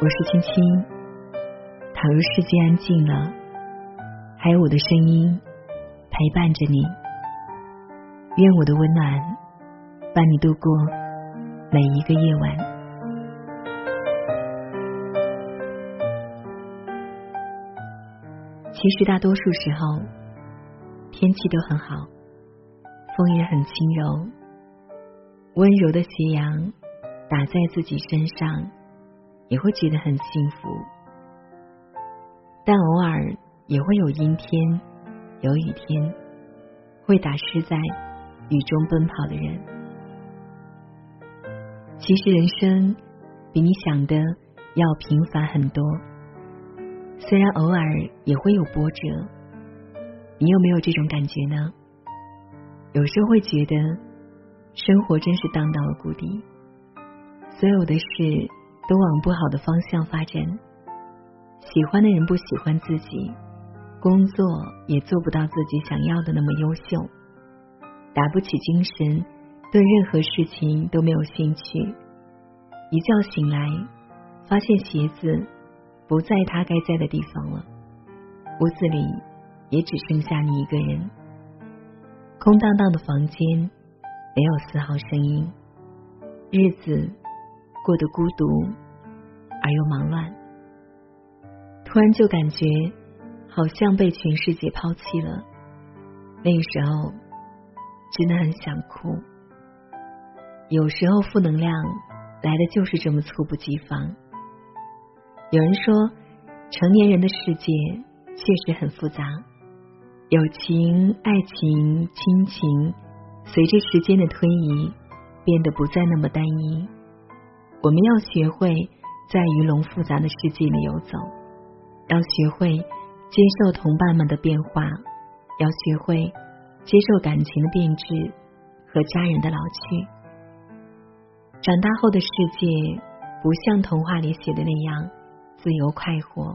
我是青青。倘若世界安静了，还有我的声音陪伴着你。愿我的温暖伴你度过每一个夜晚。其实大多数时候，天气都很好，风也很轻柔，温柔的斜阳打在自己身上。也会觉得很幸福，但偶尔也会有阴天、有雨天，会打湿在雨中奔跑的人。其实人生比你想的要平凡很多，虽然偶尔也会有波折，你有没有这种感觉呢？有时候会觉得生活真是荡到了谷底，所有的事。都往不好的方向发展，喜欢的人不喜欢自己，工作也做不到自己想要的那么优秀，打不起精神，对任何事情都没有兴趣。一觉醒来，发现鞋子不在它该在的地方了，屋子里也只剩下你一个人，空荡荡的房间没有丝毫声音，日子。过得孤独而又忙乱，突然就感觉好像被全世界抛弃了。那个时候真的很想哭。有时候负能量来的就是这么猝不及防。有人说，成年人的世界确实很复杂，友情、爱情、亲情，随着时间的推移，变得不再那么单一。我们要学会在鱼龙复杂的世界里游走，要学会接受同伴们的变化，要学会接受感情的变质和家人的老去。长大后的世界不像童话里写的那样自由快活，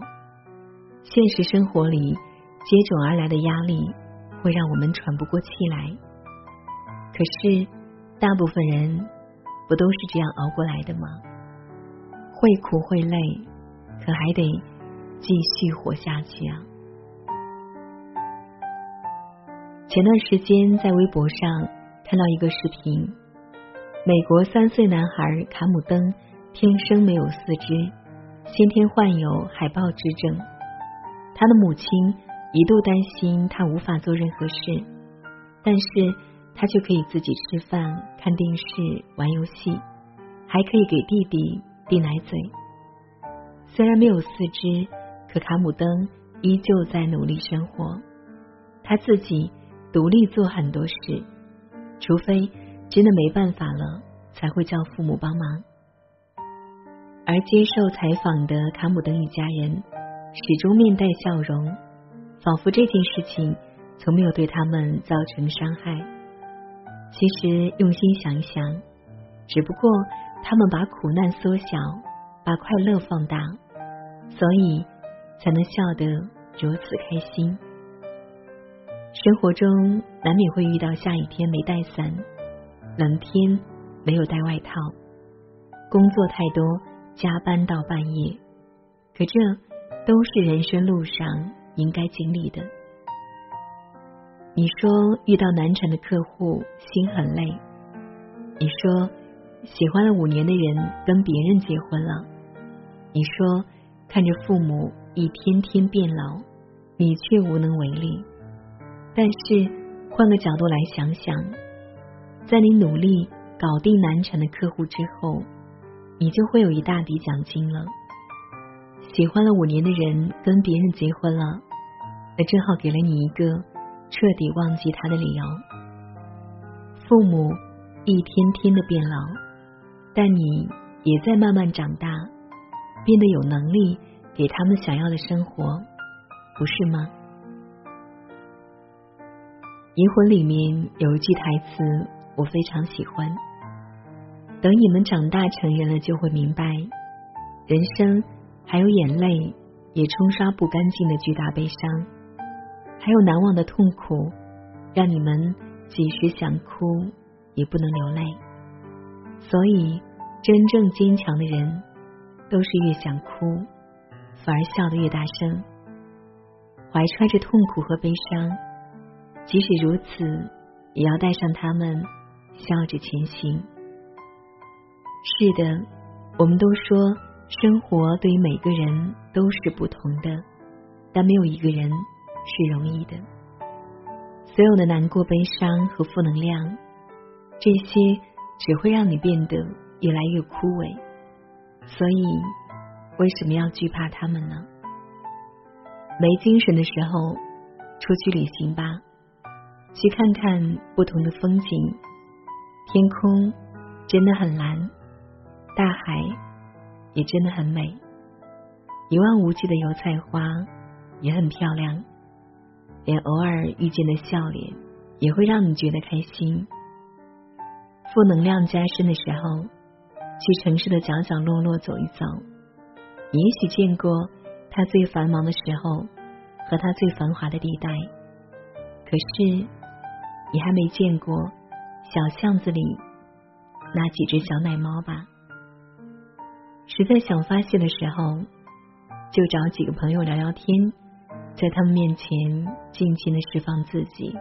现实生活里接踵而来的压力会让我们喘不过气来。可是，大部分人。不都是这样熬过来的吗？会苦会累，可还得继续活下去啊！前段时间在微博上看到一个视频，美国三岁男孩卡姆登天生没有四肢，先天患有海豹之症。他的母亲一度担心他无法做任何事，但是。他就可以自己吃饭、看电视、玩游戏，还可以给弟弟递奶嘴。虽然没有四肢，可卡姆登依旧在努力生活。他自己独立做很多事，除非真的没办法了，才会叫父母帮忙。而接受采访的卡姆登一家人始终面带笑容，仿佛这件事情从没有对他们造成伤害。其实用心想一想，只不过他们把苦难缩小，把快乐放大，所以才能笑得如此开心。生活中难免会遇到下雨天没带伞，冷天没有带外套，工作太多加班到半夜，可这都是人生路上应该经历的。你说遇到难缠的客户心很累，你说喜欢了五年的人跟别人结婚了，你说看着父母一天天变老，你却无能为力。但是换个角度来想想，在你努力搞定难缠的客户之后，你就会有一大笔奖金了。喜欢了五年的人跟别人结婚了，那正好给了你一个。彻底忘记他的理由。父母一天天的变老，但你也在慢慢长大，变得有能力给他们想要的生活，不是吗？《银魂》里面有一句台词，我非常喜欢：“等你们长大成人了，就会明白，人生还有眼泪也冲刷不干净的巨大悲伤。”还有难忘的痛苦，让你们即使想哭也不能流泪。所以，真正坚强的人，都是越想哭，反而笑得越大声，怀揣着痛苦和悲伤，即使如此，也要带上他们，笑着前行。是的，我们都说生活对于每个人都是不同的，但没有一个人是容易的。所有的难过、悲伤和负能量，这些只会让你变得越来越枯萎。所以，为什么要惧怕他们呢？没精神的时候，出去旅行吧，去看看不同的风景。天空真的很蓝，大海也真的很美，一望无际的油菜花也很漂亮。连偶尔遇见的笑脸，也会让你觉得开心。负能量加深的时候，去城市的角角落落走一走，也许见过它最繁忙的时候和它最繁华的地带，可是你还没见过小巷子里那几只小奶猫吧？实在想发泄的时候，就找几个朋友聊聊天。在他们面前尽情的释放自己，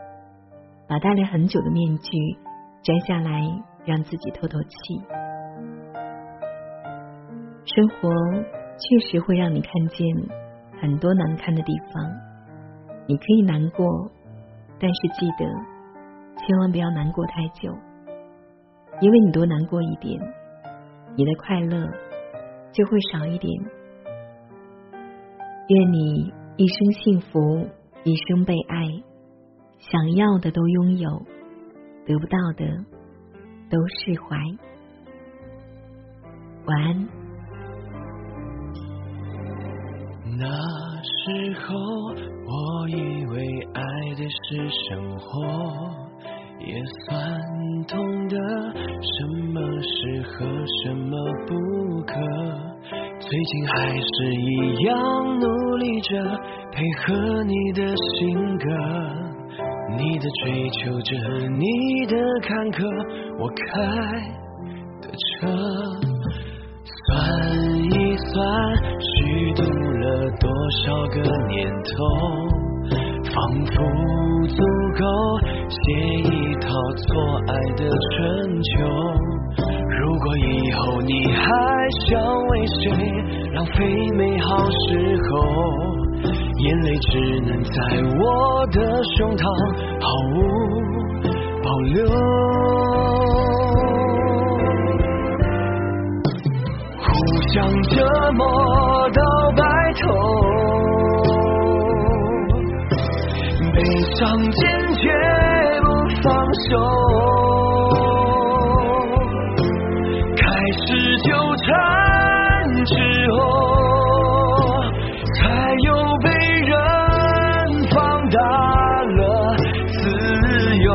把戴了很久的面具摘下来，让自己透透气。生活确实会让你看见很多难堪的地方，你可以难过，但是记得千万不要难过太久，因为你多难过一点，你的快乐就会少一点。愿你。一生幸福，一生被爱，想要的都拥有，得不到的都释怀。晚安。那时候，我以为爱的是生活，也算懂得什么适合，什么不可。最近还是一样努力着配合你的性格，你的追求着你的坎坷，我开的车，算一算虚度了多少个年头，仿佛足够写一套错爱的春秋。以后你还想为谁浪费美好时候，眼泪只能在我的胸膛毫无保留。互相折磨到白头，悲伤坚决不放手。时候，才有被人放大了自由。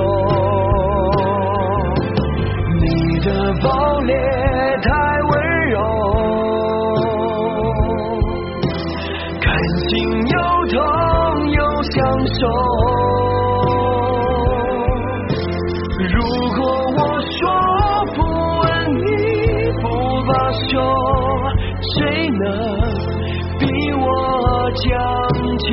你的暴烈太温柔，感情又痛又享受。如果我说不问你，不罢休。将就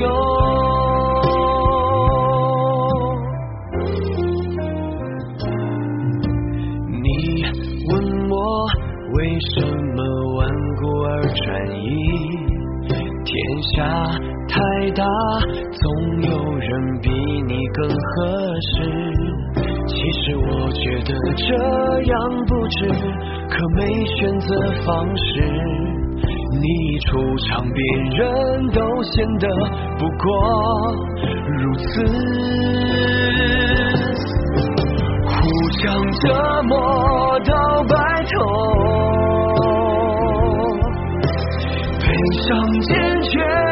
你问我为什么顽固而专一天下太大总有人比你更合适。其实我觉得这样不值可没选择方式。你出场，别人都显得不过如此。互相折磨到白头，悲伤坚决。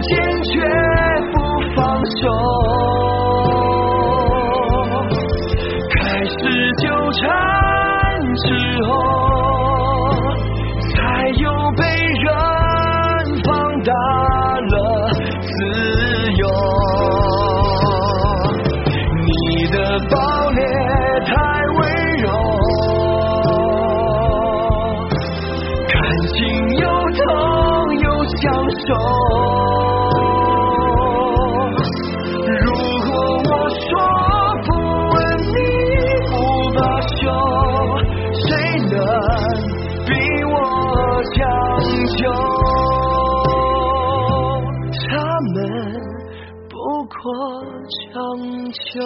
坚决不放手，开始纠缠之后，才又被人放大了自由。你的暴烈太温柔，感情又痛又享受。不过将就